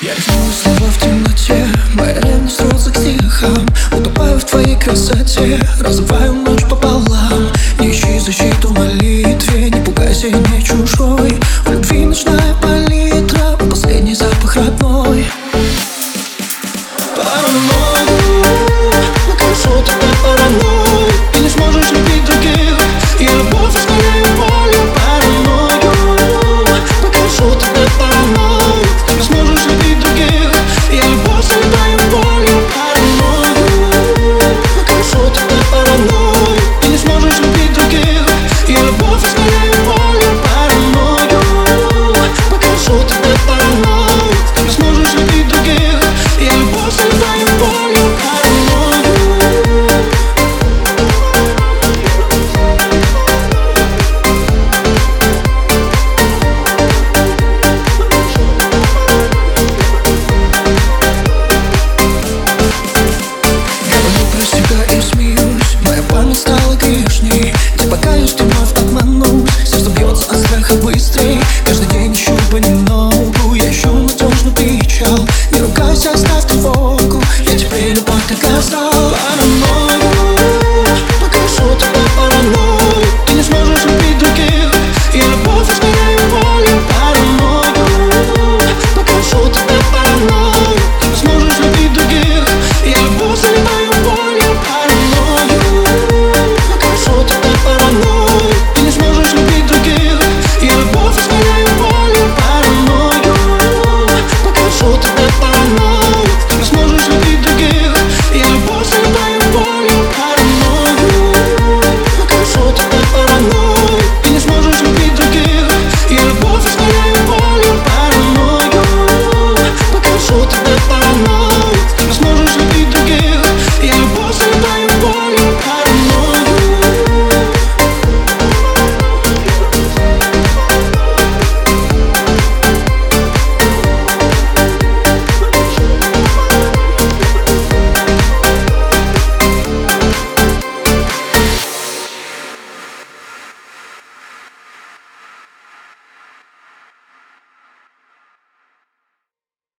Я рифмую слова в темноте. Моя ревность розок стихом Утопаю в твоей красоте. Разрываю ночь пополам быстрей. Каждый день ищу понемногу Я ищу надежный причал Не ругайся, оставь тревогу Я теперь любовь как остал Паранойю Покажу тебе паранойю. Ты не сможешь любить других И любовь изменяю волю. Паранойю Покажу тебе паранойю. Ты не сможешь любить других И любовь заливаю волю. Паранойю Покажу тебе паранойю.